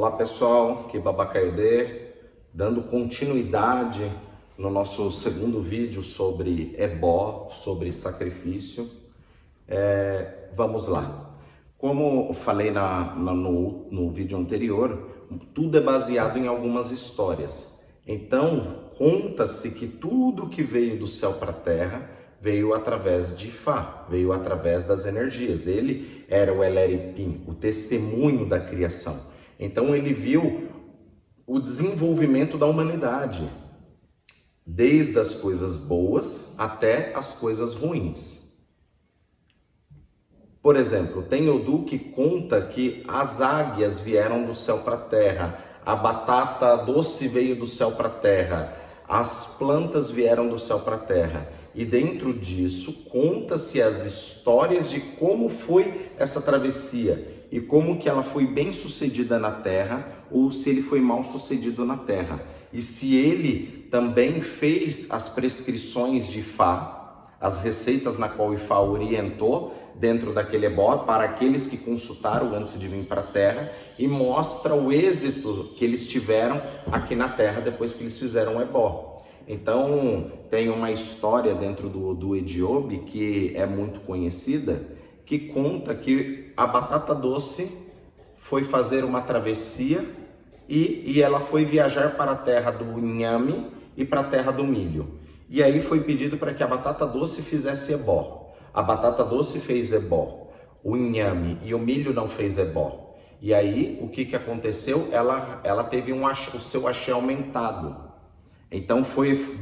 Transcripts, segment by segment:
Olá pessoal, que Babacaiodê, dando continuidade no nosso segundo vídeo sobre ebó, sobre sacrifício. É, vamos lá. Como falei na, na, no, no vídeo anterior, tudo é baseado em algumas histórias. Então, conta-se que tudo que veio do céu para a terra veio através de Fá, veio através das energias. Ele era o Eleripim, o testemunho da criação. Então ele viu o desenvolvimento da humanidade, desde as coisas boas até as coisas ruins. Por exemplo, tem Odu que conta que as águias vieram do céu para a terra, a batata doce veio do céu para a terra, as plantas vieram do céu para a terra. E dentro disso conta-se as histórias de como foi essa travessia e como que ela foi bem sucedida na terra ou se ele foi mal sucedido na terra. E se ele também fez as prescrições de Fá, as receitas na qual Ifá orientou dentro daquele ebó para aqueles que consultaram antes de vir para a terra e mostra o êxito que eles tiveram aqui na terra depois que eles fizeram o ebó. Então, tem uma história dentro do, do Ediobe que é muito conhecida, que conta que a batata doce foi fazer uma travessia e, e ela foi viajar para a terra do inhame e para a terra do milho. E aí foi pedido para que a batata doce fizesse ebó. A batata doce fez ebó. O inhame e o milho não fez ebó. E aí o que, que aconteceu? Ela, ela teve um, o seu axé aumentado. Então foi,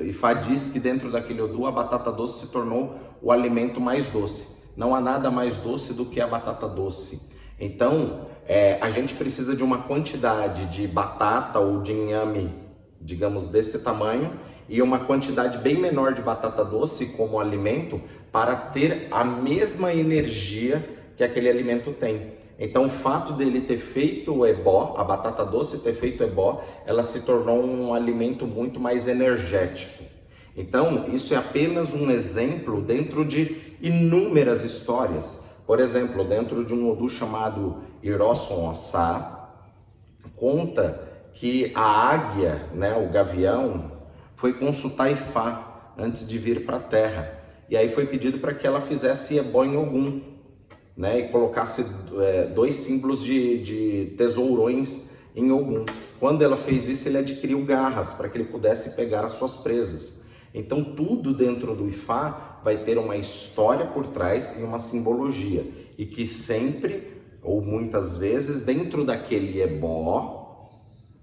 Ifá diz que dentro daquele odu a batata doce se tornou o alimento mais doce. Não há nada mais doce do que a batata doce. Então, é, a gente precisa de uma quantidade de batata ou de inhame, digamos, desse tamanho, e uma quantidade bem menor de batata doce como alimento para ter a mesma energia que aquele alimento tem. Então, o fato dele ter feito o ebó, a batata doce ter feito o ebó, ela se tornou um alimento muito mais energético. Então, isso é apenas um exemplo dentro de inúmeras histórias. Por exemplo, dentro de um Odu chamado Irosson Ossá, conta que a águia, né, o gavião, foi consultar Ifá antes de vir para a terra. E aí foi pedido para que ela fizesse ebó em Ogum, né, e colocasse é, dois símbolos de, de tesourões em Ogum. Quando ela fez isso, ele adquiriu garras para que ele pudesse pegar as suas presas. Então, tudo dentro do Ifá vai ter uma história por trás e uma simbologia. E que sempre, ou muitas vezes, dentro daquele ebó,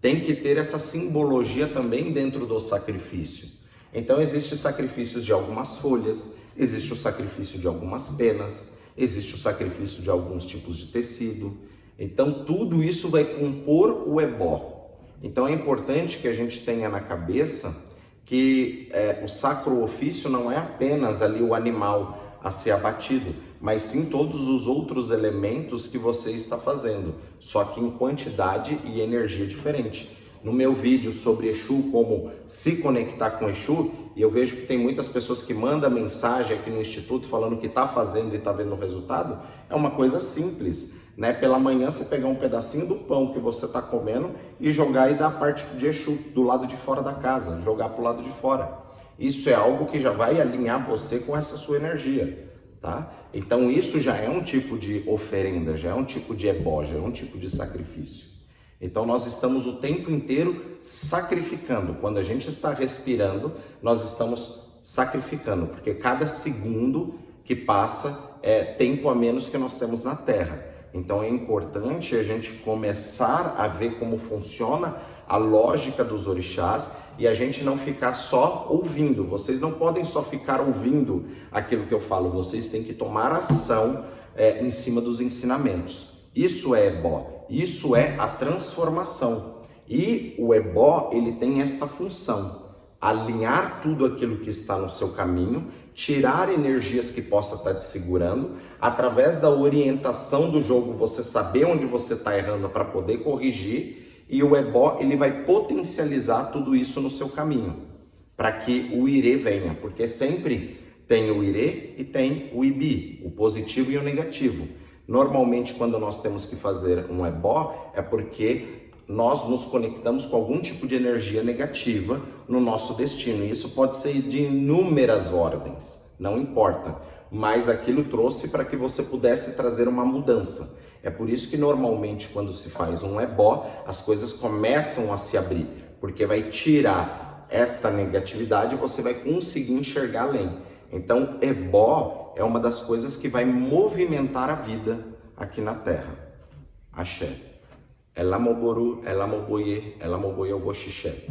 tem que ter essa simbologia também dentro do sacrifício. Então, existe sacrifícios de algumas folhas, existe o sacrifício de algumas penas, existe o sacrifício de alguns tipos de tecido. Então, tudo isso vai compor o ebó. Então, é importante que a gente tenha na cabeça que é, o sacro ofício não é apenas ali o animal a ser abatido, mas sim todos os outros elementos que você está fazendo, só que em quantidade e energia diferente. No meu vídeo sobre Exu, como se conectar com Exu, e eu vejo que tem muitas pessoas que mandam mensagem aqui no Instituto falando que está fazendo e está vendo o resultado, é uma coisa simples né? Pela manhã você pegar um pedacinho do pão que você está comendo e jogar e dar a parte de Exu do lado de fora da casa, jogar para o lado de fora. Isso é algo que já vai alinhar você com essa sua energia, tá? Então isso já é um tipo de oferenda, já é um tipo de ebó, já é um tipo de sacrifício. Então nós estamos o tempo inteiro sacrificando. Quando a gente está respirando, nós estamos sacrificando, porque cada segundo que passa é tempo a menos que nós temos na Terra. Então é importante a gente começar a ver como funciona a lógica dos orixás e a gente não ficar só ouvindo. Vocês não podem só ficar ouvindo aquilo que eu falo, vocês têm que tomar ação é, em cima dos ensinamentos. Isso é ebó, isso é a transformação. E o ebó, ele tem esta função, alinhar tudo aquilo que está no seu caminho tirar energias que possa estar te segurando, através da orientação do jogo, você saber onde você está errando para poder corrigir, e o ebó ele vai potencializar tudo isso no seu caminho, para que o ire venha, porque sempre tem o ire e tem o ibi, o positivo e o negativo. Normalmente, quando nós temos que fazer um ebó, é porque nós nos conectamos com algum tipo de energia negativa no nosso destino. E isso pode ser de inúmeras ordens, não importa. Mas aquilo trouxe para que você pudesse trazer uma mudança. É por isso que normalmente quando se faz um ebó, as coisas começam a se abrir, porque vai tirar esta negatividade e você vai conseguir enxergar além. Então, ebó é uma das coisas que vai movimentar a vida aqui na Terra. Axé. Elamoboru, Elamoboye, Elamoboye Ogoxixé.